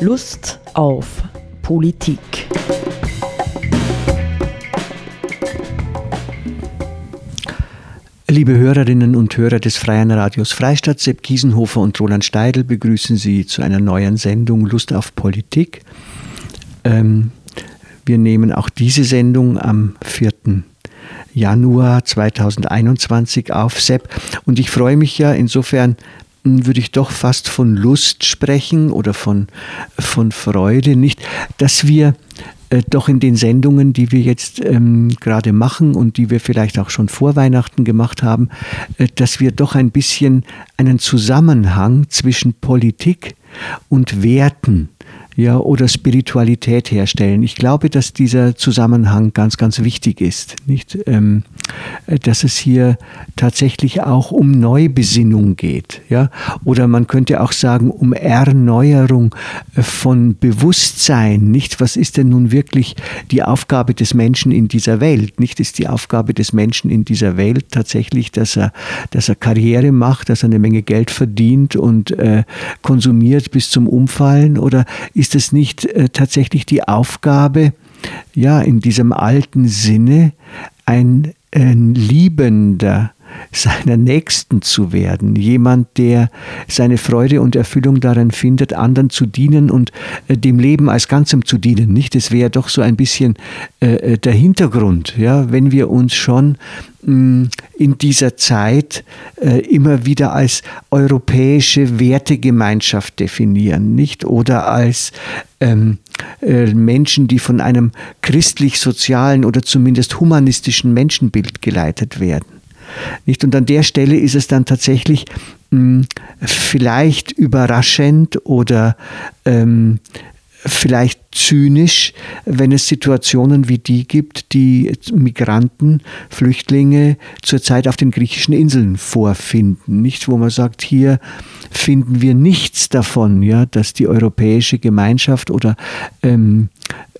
Lust auf Politik. Liebe Hörerinnen und Hörer des Freien Radios Freistadt, Sepp Kiesenhofer und Roland Steidl begrüßen Sie zu einer neuen Sendung Lust auf Politik. Ähm, wir nehmen auch diese Sendung am 4. Januar 2021 auf, Sepp. Und ich freue mich ja insofern, würde ich doch fast von Lust sprechen oder von, von Freude, nicht, dass wir äh, doch in den Sendungen, die wir jetzt ähm, gerade machen und die wir vielleicht auch schon vor Weihnachten gemacht haben, äh, dass wir doch ein bisschen einen Zusammenhang zwischen Politik und Werten ja, oder Spiritualität herstellen. Ich glaube, dass dieser Zusammenhang ganz, ganz wichtig ist. Nicht? Ähm, dass es hier tatsächlich auch um Neubesinnung geht. Ja? Oder man könnte auch sagen, um Erneuerung von Bewusstsein. Nicht, was ist denn nun wirklich die Aufgabe des Menschen in dieser Welt? Nicht ist die Aufgabe des Menschen in dieser Welt tatsächlich, dass er, dass er Karriere macht, dass er eine Menge Geld verdient und äh, konsumiert bis zum Umfallen? Oder ist ist es nicht äh, tatsächlich die Aufgabe, ja, in diesem alten Sinne ein, ein Liebender, seiner Nächsten zu werden, jemand, der seine Freude und Erfüllung darin findet, anderen zu dienen und äh, dem Leben als Ganzem zu dienen. Nicht? Das wäre doch so ein bisschen äh, äh der Hintergrund, ja, wenn wir uns schon in dieser Zeit äh, immer wieder als europäische Wertegemeinschaft definieren, nicht? Oder als ähm, äh, Menschen, die von einem christlich-sozialen oder zumindest humanistischen Menschenbild geleitet werden. Nicht? Und an der Stelle ist es dann tatsächlich mh, vielleicht überraschend oder ähm, vielleicht zynisch, wenn es Situationen wie die gibt, die Migranten, Flüchtlinge zurzeit auf den griechischen Inseln vorfinden. Nicht, wo man sagt, hier finden wir nichts davon, ja, dass die europäische Gemeinschaft oder ähm,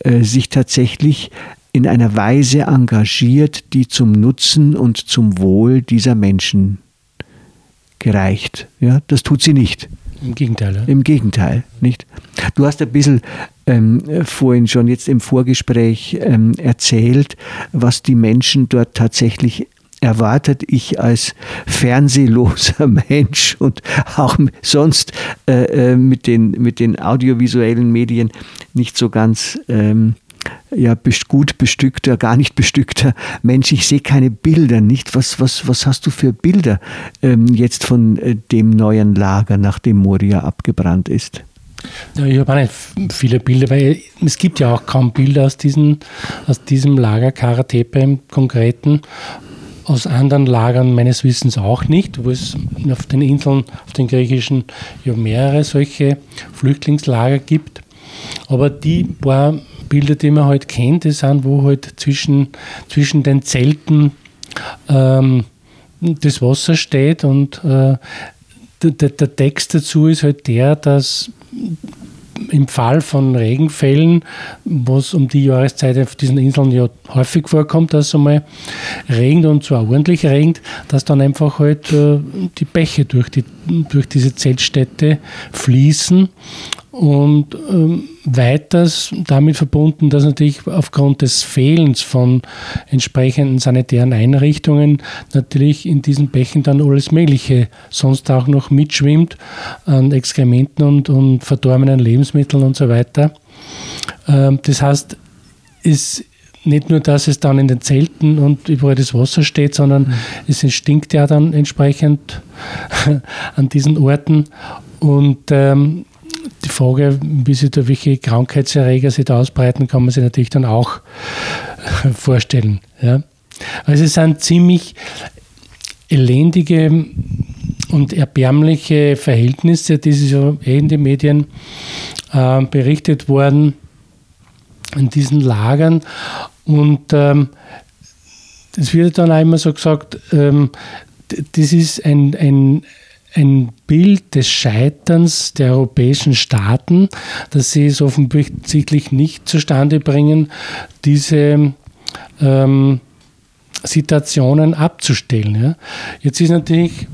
äh, sich tatsächlich in einer Weise engagiert, die zum Nutzen und zum Wohl dieser Menschen gereicht. Ja, das tut sie nicht. Im Gegenteil. Ja. Im Gegenteil, nicht? Du hast ein bisschen ähm, vorhin schon jetzt im Vorgespräch ähm, erzählt, was die Menschen dort tatsächlich erwartet. Ich als fernsehloser Mensch und auch sonst äh, äh mit, den, mit den audiovisuellen Medien nicht so ganz ähm, ja, gut bestückter, gar nicht bestückter Mensch. Ich sehe keine Bilder, nicht? Was, was, was hast du für Bilder ähm, jetzt von äh, dem neuen Lager, nachdem Moria abgebrannt ist? Ja, ich habe auch nicht viele Bilder, weil es gibt ja auch kaum Bilder aus, diesen, aus diesem Lager Karatepe im Konkreten. Aus anderen Lagern meines Wissens auch nicht, wo es auf den Inseln, auf den griechischen, ja mehrere solche Flüchtlingslager gibt. Aber die paar Bilder, die man halt kennt, die sind, wo halt zwischen, zwischen den Zelten ähm, das Wasser steht und äh, der, der Text dazu ist halt der, dass im Fall von Regenfällen, was um die Jahreszeit auf diesen Inseln ja häufig vorkommt, dass es einmal regnet und zwar ordentlich regnet, dass dann einfach halt äh, die Bäche durch, die, durch diese Zeltstätte fließen und ähm, weiters damit verbunden, dass natürlich aufgrund des Fehlens von entsprechenden sanitären Einrichtungen natürlich in diesen Bächen dann alles Mögliche sonst auch noch mitschwimmt an Exkrementen und, und verdorbenen Lebensmitteln und so weiter. Ähm, das heißt, es nicht nur, dass es dann in den Zelten und überall das Wasser steht, sondern mhm. es stinkt ja dann entsprechend an diesen Orten. Und ähm, Frage, wie sich da welche Krankheitserreger sich da ausbreiten, kann man sich natürlich dann auch vorstellen. Ja. Also es sind ziemlich elendige und erbärmliche Verhältnisse, die so eh in den Medien äh, berichtet worden in diesen Lagern. Und ähm, es wird dann auch immer so gesagt, ähm, das ist ein, ein, ein Bild des Scheiterns der europäischen Staaten, dass sie es offensichtlich nicht zustande bringen, diese ähm, Situationen abzustellen. Ja. Jetzt ist natürlich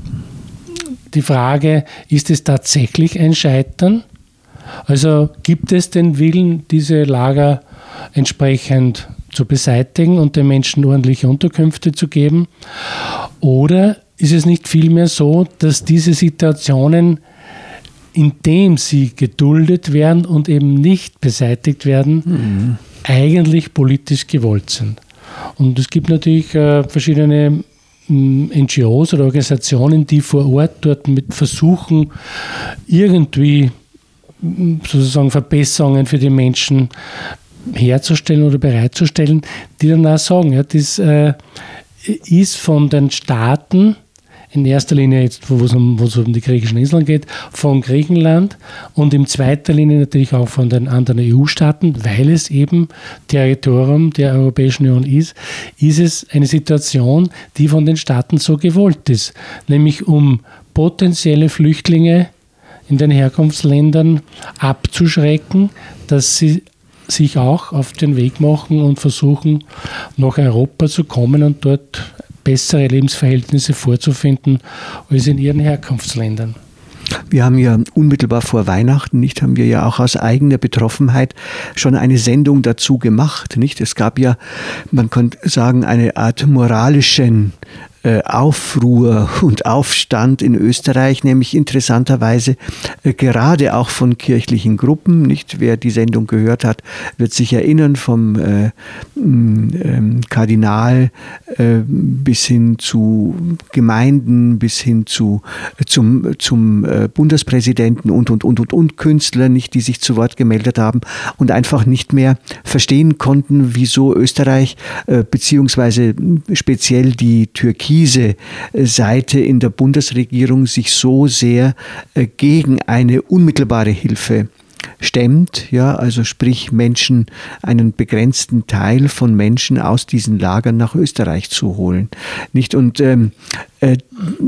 die Frage, ist es tatsächlich ein Scheitern Also gibt es den Willen, diese Lager entsprechend zu beseitigen und den Menschen ordentliche Unterkünfte zu geben? Oder ist es nicht vielmehr so, dass diese Situationen, indem sie geduldet werden und eben nicht beseitigt werden, mhm. eigentlich politisch gewollt sind? Und es gibt natürlich äh, verschiedene NGOs oder Organisationen, die vor Ort dort mit versuchen, irgendwie sozusagen Verbesserungen für die Menschen herzustellen oder bereitzustellen, die dann auch sagen, ja, das äh, ist von den Staaten in erster Linie jetzt, wo es um, um die griechischen Inseln geht, von Griechenland und in zweiter Linie natürlich auch von den anderen EU-Staaten, weil es eben Territorium der Europäischen Union ist, ist es eine Situation, die von den Staaten so gewollt ist, nämlich um potenzielle Flüchtlinge in den Herkunftsländern abzuschrecken, dass sie sich auch auf den Weg machen und versuchen, nach Europa zu kommen und dort bessere Lebensverhältnisse vorzufinden als in ihren Herkunftsländern. Wir haben ja unmittelbar vor Weihnachten, nicht, haben wir ja auch aus eigener Betroffenheit schon eine Sendung dazu gemacht, nicht? Es gab ja, man könnte sagen, eine Art moralischen äh, Aufruhr und Aufstand in Österreich, nämlich interessanterweise äh, gerade auch von kirchlichen Gruppen. Nicht wer die Sendung gehört hat, wird sich erinnern vom äh, ähm, Kardinal bis hin zu Gemeinden, bis hin zu zum zum Bundespräsidenten und und und und und Künstler, nicht die sich zu Wort gemeldet haben und einfach nicht mehr verstehen konnten, wieso Österreich beziehungsweise speziell die Türkei diese äh, Seite in der Bundesregierung sich so sehr äh, gegen eine unmittelbare Hilfe stemmt, ja, also sprich Menschen, einen begrenzten Teil von Menschen aus diesen Lagern nach Österreich zu holen. Nicht? Und ähm, äh,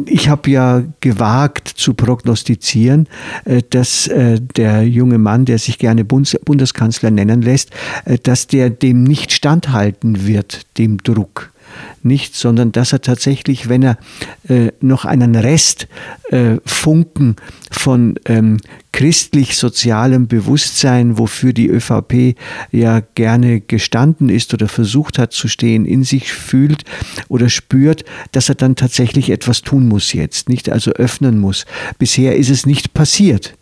ich habe ja gewagt zu prognostizieren, äh, dass äh, der junge Mann, der sich gerne Bundes Bundeskanzler nennen lässt, äh, dass der dem nicht standhalten wird, dem Druck nicht, sondern dass er tatsächlich, wenn er äh, noch einen Rest äh, Funken von ähm, christlich-sozialem Bewusstsein, wofür die ÖVP ja gerne gestanden ist oder versucht hat zu stehen, in sich fühlt oder spürt, dass er dann tatsächlich etwas tun muss jetzt, nicht also öffnen muss. Bisher ist es nicht passiert.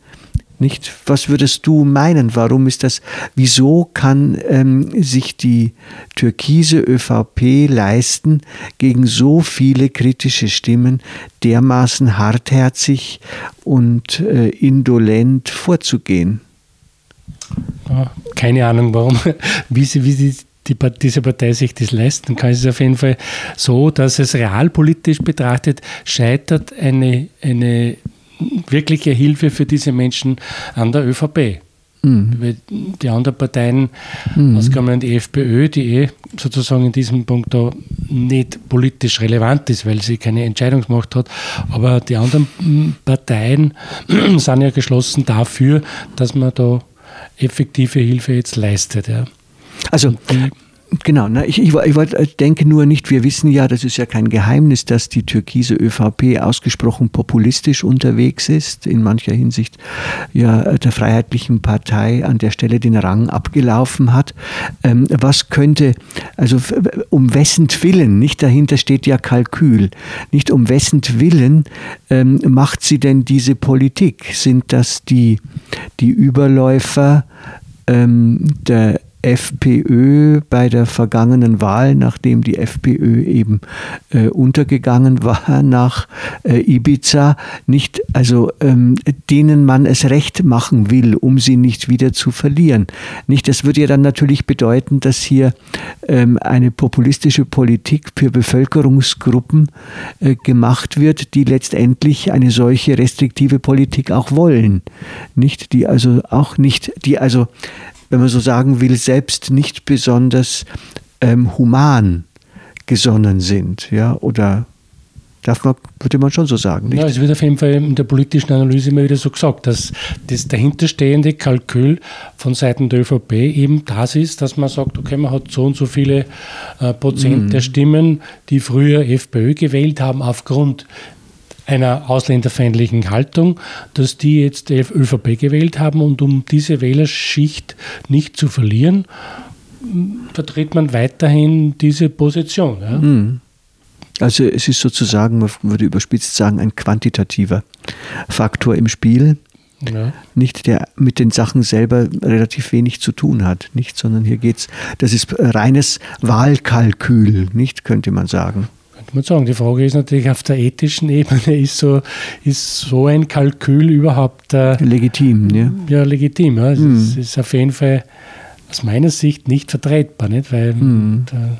Nicht? Was würdest du meinen? Warum ist das? Wieso kann ähm, sich die türkise ÖVP leisten, gegen so viele kritische Stimmen dermaßen hartherzig und äh, indolent vorzugehen? Keine Ahnung, warum, wie sie, wie sie die, diese Partei sich das leisten kann. Es ist auf jeden Fall so, dass es realpolitisch betrachtet scheitert eine, eine wirkliche Hilfe für diese Menschen an der ÖVP. Mhm. Die anderen Parteien, mhm. ausgenommen die FPÖ, die eh sozusagen in diesem Punkt da nicht politisch relevant ist, weil sie keine Entscheidungsmacht hat, aber die anderen Parteien sind ja geschlossen dafür, dass man da effektive Hilfe jetzt leistet. Ja. Also die, Genau, ne? ich, ich, ich, ich, denke nur nicht, wir wissen ja, das ist ja kein Geheimnis, dass die türkise ÖVP ausgesprochen populistisch unterwegs ist, in mancher Hinsicht ja der Freiheitlichen Partei an der Stelle den Rang abgelaufen hat. Ähm, was könnte, also um wessen Willen, nicht dahinter steht ja Kalkül, nicht um wessen Willen ähm, macht sie denn diese Politik? Sind das die, die Überläufer ähm, der FPÖ bei der vergangenen Wahl, nachdem die FPÖ eben äh, untergegangen war nach äh, Ibiza, nicht, also ähm, denen man es recht machen will, um sie nicht wieder zu verlieren. Nicht, das würde ja dann natürlich bedeuten, dass hier ähm, eine populistische Politik für Bevölkerungsgruppen äh, gemacht wird, die letztendlich eine solche restriktive Politik auch wollen. Nicht, die also auch nicht, die also wenn man so sagen will, selbst nicht besonders ähm, human gesonnen sind, ja, oder darf man, würde man schon so sagen. Nicht? Ja, es wird auf jeden Fall in der politischen Analyse immer wieder so gesagt, dass das dahinterstehende Kalkül von Seiten der ÖVP eben das ist, dass man sagt, okay, man hat so und so viele äh, Prozent mhm. der Stimmen, die früher FPÖ gewählt haben, aufgrund einer ausländerfeindlichen Haltung, dass die jetzt die ÖVP gewählt haben und um diese Wählerschicht nicht zu verlieren, vertritt man weiterhin diese Position. Ja? Mhm. Also es ist sozusagen, man würde überspitzt sagen, ein quantitativer Faktor im Spiel, ja. nicht der mit den Sachen selber relativ wenig zu tun hat, nicht, sondern hier geht es, das ist reines Wahlkalkül, nicht, könnte man sagen. Man sagen. Die Frage ist natürlich auf der ethischen Ebene, ist so, ist so ein Kalkül überhaupt äh, legitim? Ja, ja legitim. Ja. Es hm. ist, ist, auf jeden Fall aus meiner Sicht nicht vertretbar, nicht? weil hm. da,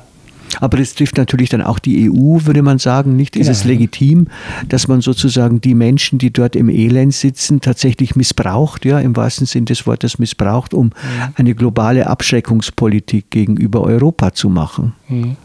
aber das trifft natürlich dann auch die EU, würde man sagen. Nicht ist es genau. legitim, dass man sozusagen die Menschen, die dort im Elend sitzen, tatsächlich missbraucht, ja, im wahrsten Sinn des Wortes missbraucht, um mhm. eine globale Abschreckungspolitik gegenüber Europa zu machen. Mhm.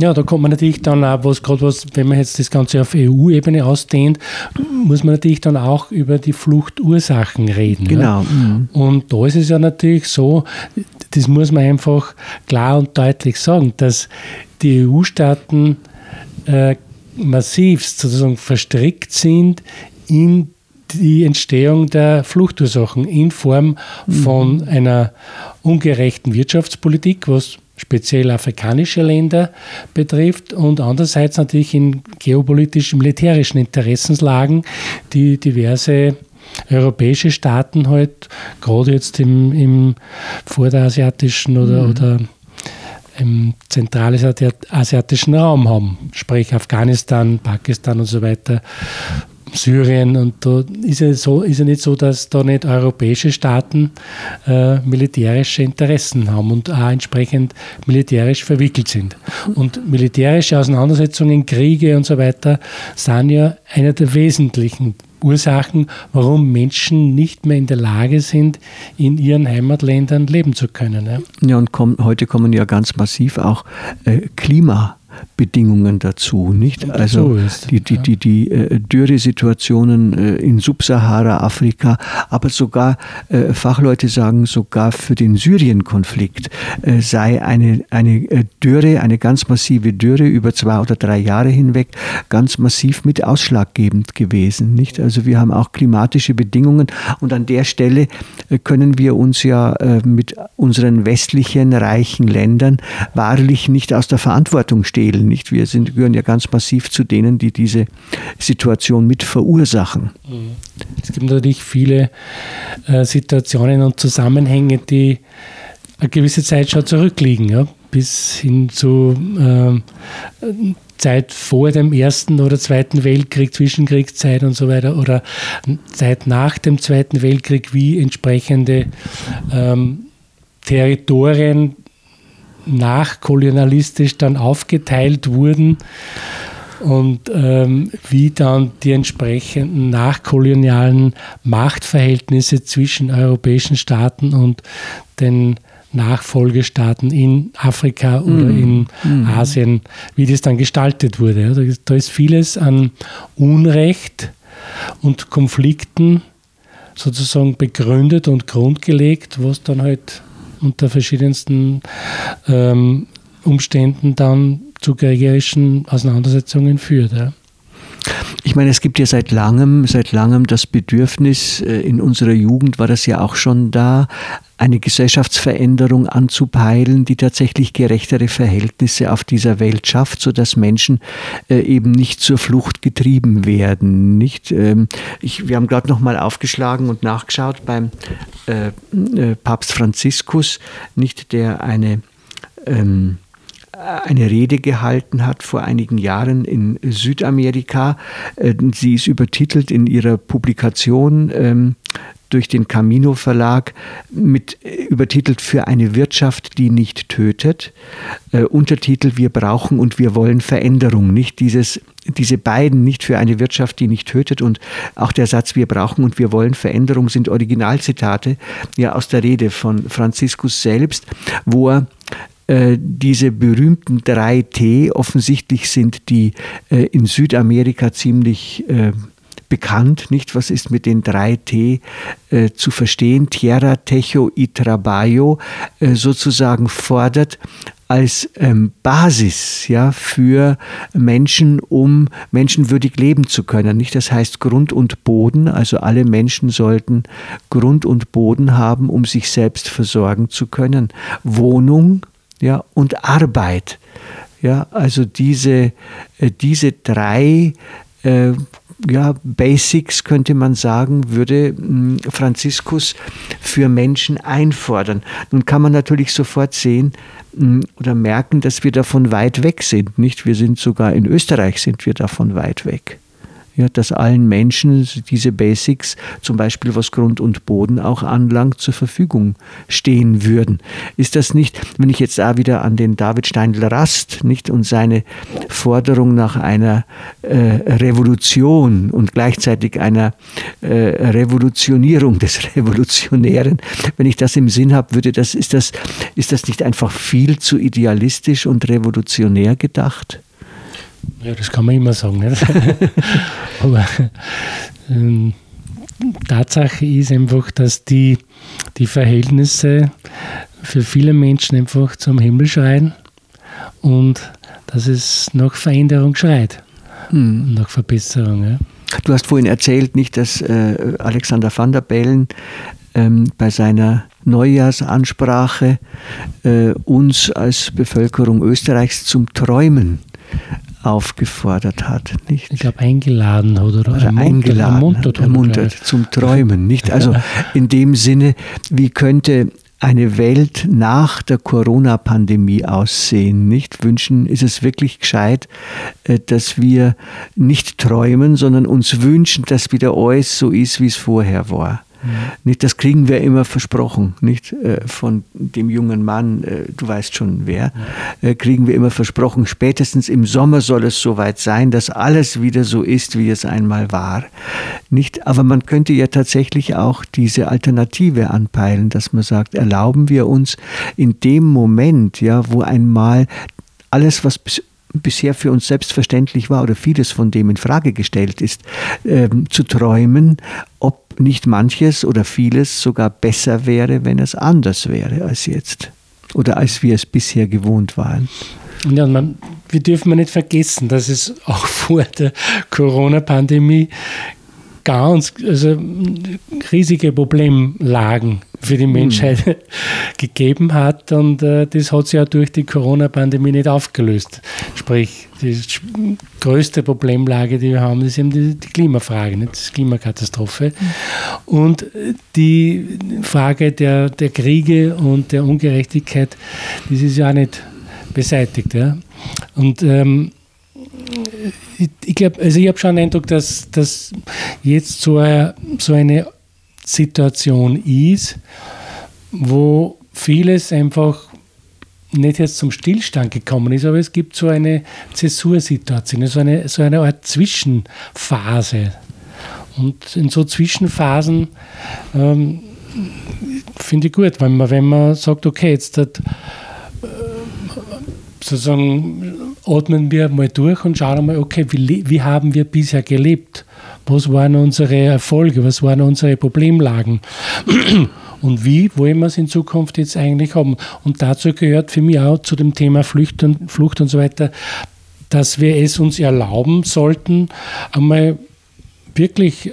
Ja, da kommt man natürlich dann auch, was gerade was, wenn man jetzt das Ganze auf EU-Ebene ausdehnt, muss man natürlich dann auch über die Fluchtursachen reden. Genau. Ja? Mhm. Und da ist es ja natürlich so, das muss man einfach klar und deutlich sagen, dass die EU-Staaten äh, massivst sozusagen verstrickt sind in die Entstehung der Fluchtursachen in Form von mhm. einer ungerechten Wirtschaftspolitik, was speziell afrikanische Länder betrifft und andererseits natürlich in geopolitisch-militärischen Interessenslagen, die diverse europäische Staaten halt gerade jetzt im, im vorderasiatischen oder, mhm. oder im zentralasiatischen Raum haben, sprich Afghanistan, Pakistan und so weiter, Syrien. Und da ist es, so, ist es nicht so, dass da nicht europäische Staaten äh, militärische Interessen haben und auch entsprechend militärisch verwickelt sind. Und militärische Auseinandersetzungen, Kriege und so weiter sind ja einer der wesentlichen Ursachen, warum Menschen nicht mehr in der Lage sind, in ihren Heimatländern leben zu können. Ja, ja und komm, heute kommen ja ganz massiv auch äh, Klima. Bedingungen dazu, nicht? Also die, die, die, die äh, Dürresituationen äh, in Subsahara-Afrika, aber sogar äh, Fachleute sagen, sogar für den Syrien-Konflikt äh, sei eine, eine äh, Dürre, eine ganz massive Dürre über zwei oder drei Jahre hinweg ganz massiv mit ausschlaggebend gewesen, nicht? Also wir haben auch klimatische Bedingungen und an der Stelle können wir uns ja mit unseren westlichen reichen Ländern wahrlich nicht aus der Verantwortung stehen stehlen. Nicht? Wir sind, gehören ja ganz massiv zu denen, die diese Situation mit verursachen. Es gibt natürlich viele äh, Situationen und Zusammenhänge, die eine gewisse Zeit schon zurückliegen, ja? bis hin zu äh, Zeit vor dem Ersten oder Zweiten Weltkrieg, Zwischenkriegszeit und so weiter, oder Zeit nach dem Zweiten Weltkrieg, wie entsprechende ähm, Territorien nachkolonialistisch dann aufgeteilt wurden und ähm, wie dann die entsprechenden nachkolonialen Machtverhältnisse zwischen europäischen Staaten und den Nachfolgestaaten in Afrika oder mm. in mm. Asien, wie das dann gestaltet wurde. Da ist vieles an Unrecht und Konflikten sozusagen begründet und grundgelegt, was dann halt unter verschiedensten ähm, Umständen dann zu kriegerischen Auseinandersetzungen führt. Ja. Ich meine, es gibt ja seit langem, seit langem das Bedürfnis, äh, in unserer Jugend war das ja auch schon da, eine Gesellschaftsveränderung anzupeilen, die tatsächlich gerechtere Verhältnisse auf dieser Welt schafft, sodass Menschen äh, eben nicht zur Flucht getrieben werden. Nicht, ähm, ich, wir haben gerade noch mal aufgeschlagen und nachgeschaut beim äh, äh, Papst Franziskus, nicht der eine ähm, eine Rede gehalten hat vor einigen Jahren in Südamerika. Sie ist übertitelt in ihrer Publikation ähm, durch den Camino Verlag mit äh, übertitelt für eine Wirtschaft, die nicht tötet. Äh, Untertitel Wir brauchen und wir wollen Veränderung. Nicht dieses, diese beiden, nicht für eine Wirtschaft, die nicht tötet und auch der Satz Wir brauchen und wir wollen Veränderung sind Originalzitate ja aus der Rede von Franziskus selbst, wo er äh, diese berühmten drei T, offensichtlich sind die äh, in Südamerika ziemlich bekannt, nicht? Was ist mit den drei T äh, zu verstehen? Tierra, Techo y Trabajo äh, sozusagen fordert als ähm, Basis ja, für Menschen, um menschenwürdig leben zu können. Nicht? Das heißt Grund und Boden, also alle Menschen sollten Grund und Boden haben, um sich selbst versorgen zu können. Wohnung ja, und Arbeit. Ja, also diese, äh, diese drei äh, ja, Basics, könnte man sagen, würde hm, Franziskus für Menschen einfordern. Nun kann man natürlich sofort sehen hm, oder merken, dass wir davon weit weg sind. Nicht? Wir sind sogar in Österreich sind wir davon weit weg ja, dass allen Menschen diese Basics, zum Beispiel was Grund und Boden auch anlangt, zur Verfügung stehen würden. Ist das nicht, wenn ich jetzt da wieder an den David Steindl-Rast nicht und seine Forderung nach einer äh, Revolution und gleichzeitig einer äh, Revolutionierung des Revolutionären, wenn ich das im Sinn habe, würde das, ist das, ist das nicht einfach viel zu idealistisch und revolutionär gedacht? Ja, das kann man immer sagen. Aber ähm, Tatsache ist einfach, dass die, die Verhältnisse für viele Menschen einfach zum Himmel schreien und dass es nach Veränderung schreit, hm. nach Verbesserung. Ja. Du hast vorhin erzählt, nicht, dass äh, Alexander van der Bellen ähm, bei seiner Neujahrsansprache äh, uns als Bevölkerung Österreichs zum Träumen aufgefordert hat. Nicht? Ich glaube, eingeladen hat oder, oder eingeladen, ermuntert, ermuntert zum Träumen. Nicht? Also in dem Sinne, wie könnte eine Welt nach der Corona-Pandemie aussehen? Nicht wünschen, ist es wirklich gescheit, äh, dass wir nicht träumen, sondern uns wünschen, dass wieder alles so ist, wie es vorher war. Nicht, das kriegen wir immer versprochen, nicht äh, von dem jungen Mann, äh, du weißt schon wer, äh, kriegen wir immer versprochen, spätestens im Sommer soll es soweit sein, dass alles wieder so ist, wie es einmal war. Nicht, aber man könnte ja tatsächlich auch diese Alternative anpeilen, dass man sagt, erlauben wir uns in dem Moment, ja, wo einmal alles, was bis bisher für uns selbstverständlich war oder vieles von dem in Frage gestellt ist, ähm, zu träumen, ob nicht manches oder vieles sogar besser wäre, wenn es anders wäre als jetzt oder als wir es bisher gewohnt waren. Ja, man, wir dürfen nicht vergessen, dass es auch vor der Corona-Pandemie ganz also riesige Problemlagen für die Menschheit mhm. gegeben hat und äh, das hat sich ja durch die Corona-Pandemie nicht aufgelöst. Sprich, die größte Problemlage, die wir haben, ist eben die, die Klimafrage, nicht? die Klimakatastrophe. Mhm. Und die Frage der, der Kriege und der Ungerechtigkeit, das ist ja auch nicht beseitigt. Ja? Und ähm, ich, glaube, also ich habe schon den Eindruck, dass, dass jetzt so eine, so eine Situation ist, wo vieles einfach nicht jetzt zum Stillstand gekommen ist, aber es gibt so eine Zäsursituation, so eine, so eine Art Zwischenphase. Und in so Zwischenphasen ähm, finde ich gut, wenn man, wenn man sagt, okay, jetzt hat, sozusagen atmen wir mal durch und schauen mal, okay, wie, wie haben wir bisher gelebt? Was waren unsere Erfolge? Was waren unsere Problemlagen? Und wie wollen wir es in Zukunft jetzt eigentlich haben? Und dazu gehört für mich auch zu dem Thema Flucht und, Flucht und so weiter, dass wir es uns erlauben sollten, einmal wirklich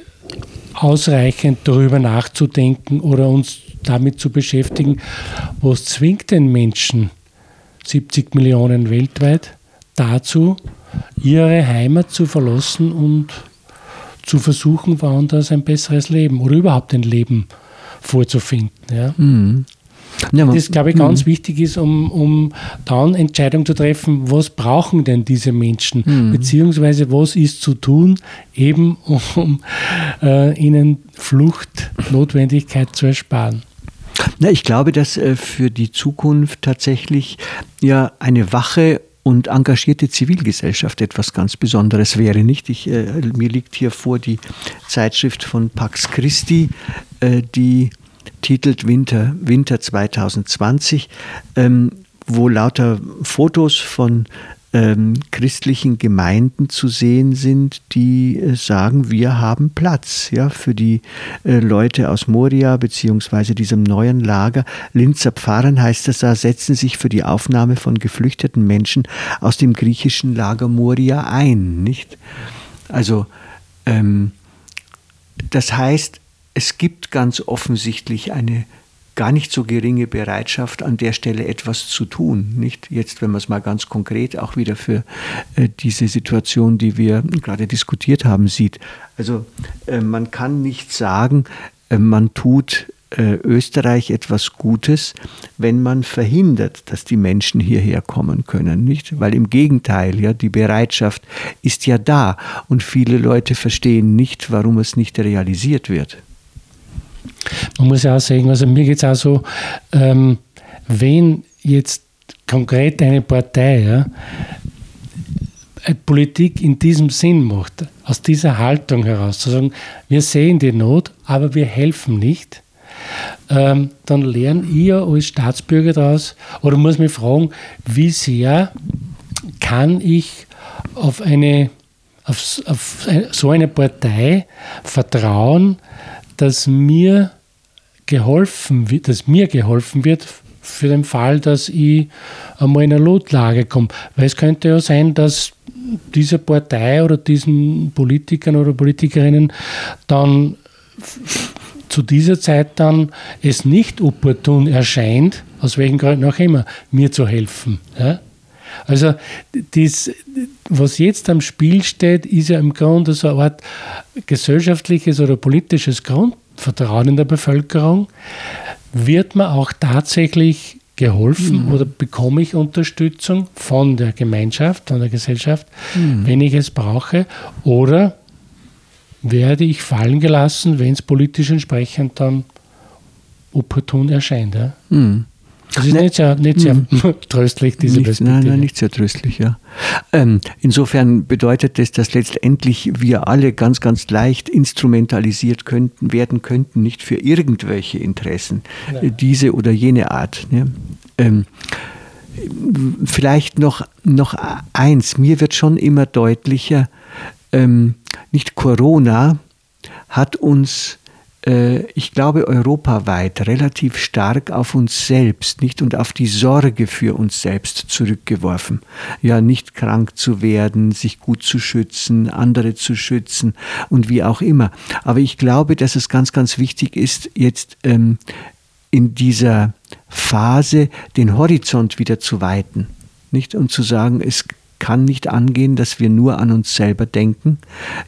ausreichend darüber nachzudenken oder uns damit zu beschäftigen, was zwingt den Menschen, 70 Millionen weltweit, dazu, ihre Heimat zu verlassen und zu versuchen, woanders ein besseres Leben oder überhaupt ein Leben vorzufinden. Ja. Mhm. Ja, das, glaube ich, ganz mhm. wichtig ist, um, um dann Entscheidungen zu treffen, was brauchen denn diese Menschen, mhm. beziehungsweise was ist zu tun, eben um äh, ihnen Fluchtnotwendigkeit zu ersparen. Na, ich glaube, dass äh, für die Zukunft tatsächlich ja eine wache und engagierte Zivilgesellschaft etwas ganz Besonderes wäre. Nicht? Ich, äh, mir liegt hier vor die Zeitschrift von Pax Christi, äh, die titelt Winter, Winter 2020, ähm, wo lauter Fotos von ähm, christlichen Gemeinden zu sehen sind, die äh, sagen, wir haben Platz ja, für die äh, Leute aus Moria beziehungsweise diesem neuen Lager. Linzer Pfarren heißt es da, setzen sich für die Aufnahme von geflüchteten Menschen aus dem griechischen Lager Moria ein. Nicht? Also ähm, das heißt, es gibt ganz offensichtlich eine gar nicht so geringe Bereitschaft, an der Stelle etwas zu tun. Nicht jetzt, wenn man es mal ganz konkret auch wieder für äh, diese Situation, die wir gerade diskutiert haben, sieht. Also äh, man kann nicht sagen, äh, man tut äh, Österreich etwas Gutes, wenn man verhindert, dass die Menschen hierher kommen können, nicht? Weil im Gegenteil, ja, die Bereitschaft ist ja da und viele Leute verstehen nicht, warum es nicht realisiert wird. Man muss ja auch sagen, also mir geht es auch so, ähm, wenn jetzt konkret eine Partei ja, Politik in diesem Sinn macht, aus dieser Haltung heraus, zu sagen, wir sehen die Not, aber wir helfen nicht, ähm, dann lerne ich als Staatsbürger daraus oder muss mich fragen, wie sehr kann ich auf eine auf, auf so eine Partei vertrauen, dass mir geholfen wird, dass mir geholfen wird für den Fall, dass ich einmal in eine Notlage komme. Weil es könnte ja sein, dass diese Partei oder diesen Politikern oder Politikerinnen dann zu dieser Zeit dann es nicht opportun erscheint, aus welchen Gründen auch immer, mir zu helfen. Ja? Also das, was jetzt am Spiel steht, ist ja im Grunde so eine Art gesellschaftliches oder politisches Grundvertrauen in der Bevölkerung. Wird man auch tatsächlich geholfen mhm. oder bekomme ich Unterstützung von der Gemeinschaft, von der Gesellschaft, mhm. wenn ich es brauche? Oder werde ich fallen gelassen, wenn es politisch entsprechend dann opportun erscheint? Ja? Mhm. Das ist nicht sehr, nicht sehr hm. tröstlich, diese nicht, Perspektive. Nein, nein, nicht sehr tröstlich, ja. Ähm, insofern bedeutet das, dass letztendlich wir alle ganz, ganz leicht instrumentalisiert könnten, werden könnten, nicht für irgendwelche Interessen, nein. diese oder jene Art. Ne? Ähm, vielleicht noch, noch eins, mir wird schon immer deutlicher, ähm, nicht Corona hat uns äh, ich glaube, europaweit relativ stark auf uns selbst, nicht und auf die Sorge für uns selbst zurückgeworfen. Ja, nicht krank zu werden, sich gut zu schützen, andere zu schützen und wie auch immer. Aber ich glaube, dass es ganz, ganz wichtig ist, jetzt ähm, in dieser Phase den Horizont wieder zu weiten. Nicht? Und zu sagen, es kann nicht angehen, dass wir nur an uns selber denken,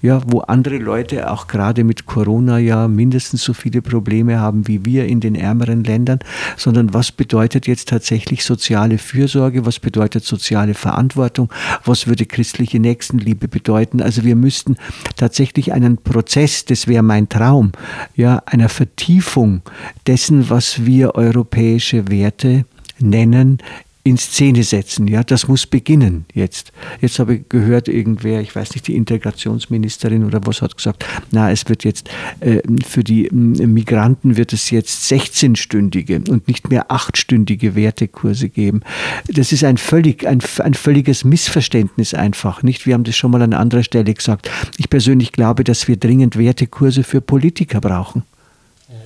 ja, wo andere Leute auch gerade mit Corona ja mindestens so viele Probleme haben wie wir in den ärmeren Ländern, sondern was bedeutet jetzt tatsächlich soziale Fürsorge, was bedeutet soziale Verantwortung, was würde christliche Nächstenliebe bedeuten? Also wir müssten tatsächlich einen Prozess, das wäre mein Traum, ja, einer Vertiefung dessen, was wir europäische Werte nennen, in Szene setzen. Ja, das muss beginnen jetzt. Jetzt habe ich gehört, irgendwer, ich weiß nicht, die Integrationsministerin oder was hat gesagt, na, es wird jetzt äh, für die Migranten wird es jetzt 16-stündige und nicht mehr 8-stündige Wertekurse geben. Das ist ein völlig, ein, ein völliges Missverständnis einfach, nicht? Wir haben das schon mal an anderer Stelle gesagt. Ich persönlich glaube, dass wir dringend Wertekurse für Politiker brauchen.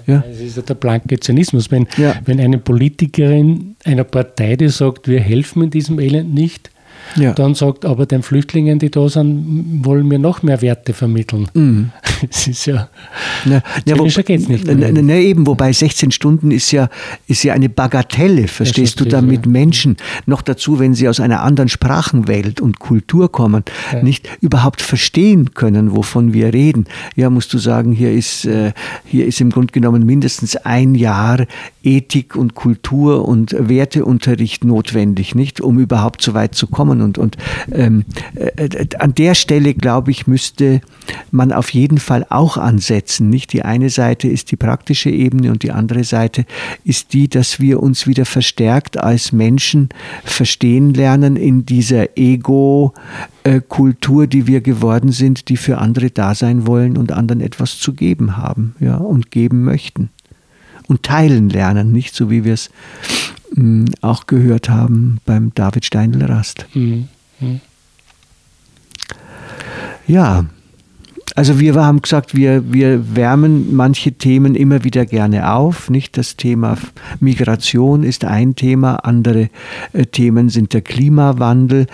Ja. Es ist ja der blanke Zynismus. Wenn, ja. wenn eine Politikerin einer Partei, die sagt, wir helfen in diesem Elend nicht, ja. dann sagt, aber den Flüchtlingen, die da sind, wollen wir noch mehr Werte vermitteln. Mhm. Das ist ja. Na, ja, wo, geht's nicht. Na, na, eben, wobei 16 Stunden ist ja, ist ja eine Bagatelle, verstehst du, damit ja. Menschen, noch dazu, wenn sie aus einer anderen Sprachenwelt und Kultur kommen, ja. nicht überhaupt verstehen können, wovon wir reden. Ja, musst du sagen, hier ist, äh, hier ist im Grunde genommen mindestens ein Jahr Ethik und Kultur und Werteunterricht notwendig, nicht, um überhaupt so weit zu kommen. Und, und ähm, äh, äh, an der Stelle, glaube ich, müsste man auf jeden Fall auch ansetzen. Nicht die eine Seite ist die praktische Ebene und die andere Seite ist die, dass wir uns wieder verstärkt als Menschen verstehen lernen in dieser Ego-Kultur, die wir geworden sind, die für andere da sein wollen und anderen etwas zu geben haben, ja, und geben möchten. Und teilen lernen, nicht so wie wir es hm, auch gehört haben beim David Steindl-Rast. Mhm. Mhm. Ja, also wir haben gesagt, wir, wir wärmen manche Themen immer wieder gerne auf. Nicht das Thema Migration ist ein Thema, andere äh, Themen sind der Klimawandel,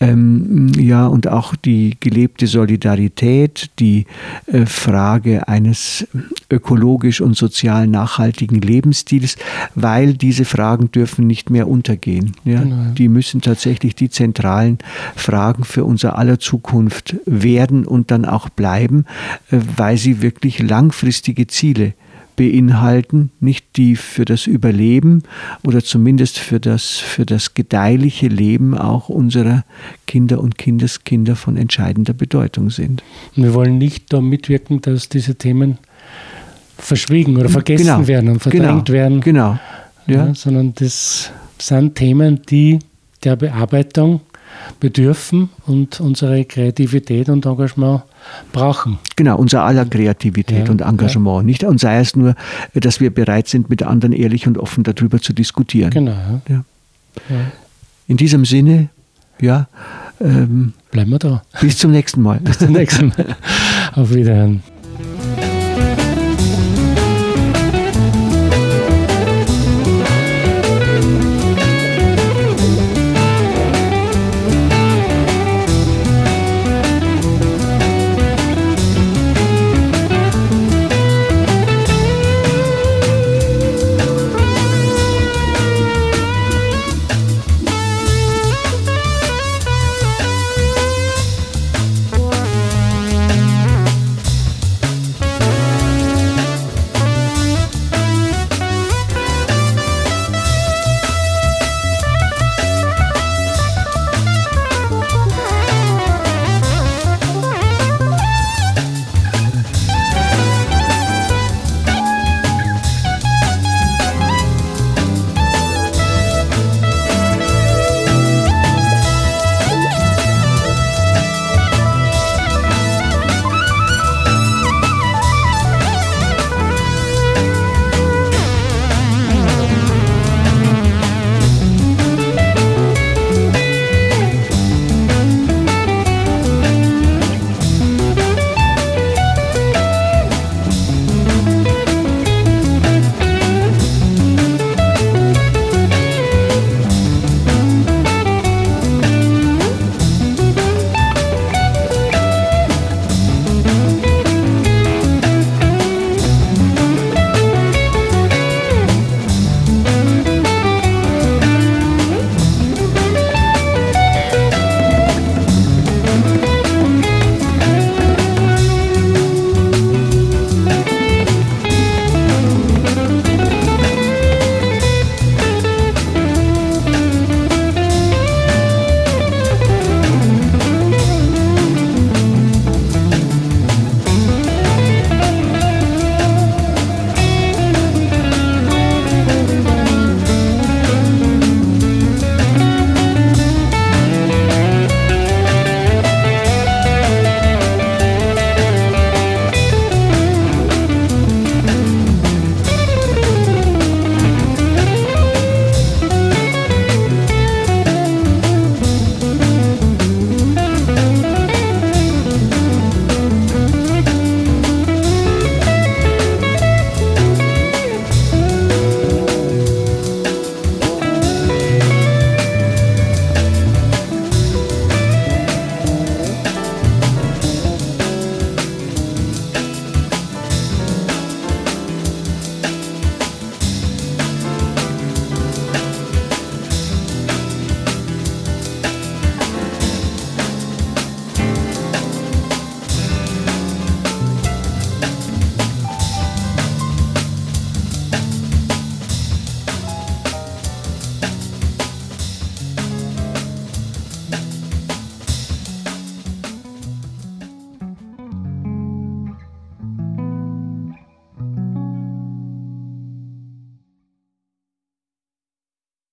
ähm, ja, und auch die gelebte Solidarität, die äh, Frage eines ökologisch und sozial nachhaltigen Lebensstils, weil diese Fragen dürfen nicht mehr untergehen. Ja? Genau. Die müssen tatsächlich die zentralen Fragen für unser aller Zukunft werden und dann auch bleiben, äh, weil sie wirklich langfristige Ziele beinhalten, nicht die für das Überleben oder zumindest für das, für das gedeihliche Leben auch unserer Kinder und Kindeskinder von entscheidender Bedeutung sind. Wir wollen nicht da mitwirken, dass diese Themen verschwiegen oder vergessen genau, werden und verdrängt genau, werden. Genau. Ja. ja. sondern das sind Themen, die der Bearbeitung bedürfen und unsere Kreativität und Engagement brauchen. Genau, unser aller Kreativität ja, und Engagement. Ja. Nicht, und sei es nur, dass wir bereit sind, mit anderen ehrlich und offen darüber zu diskutieren. Genau. Ja. In diesem Sinne, ja. Ähm, Bleiben wir da. Bis zum nächsten Mal. Bis zum nächsten Mal. Auf Wiederhören.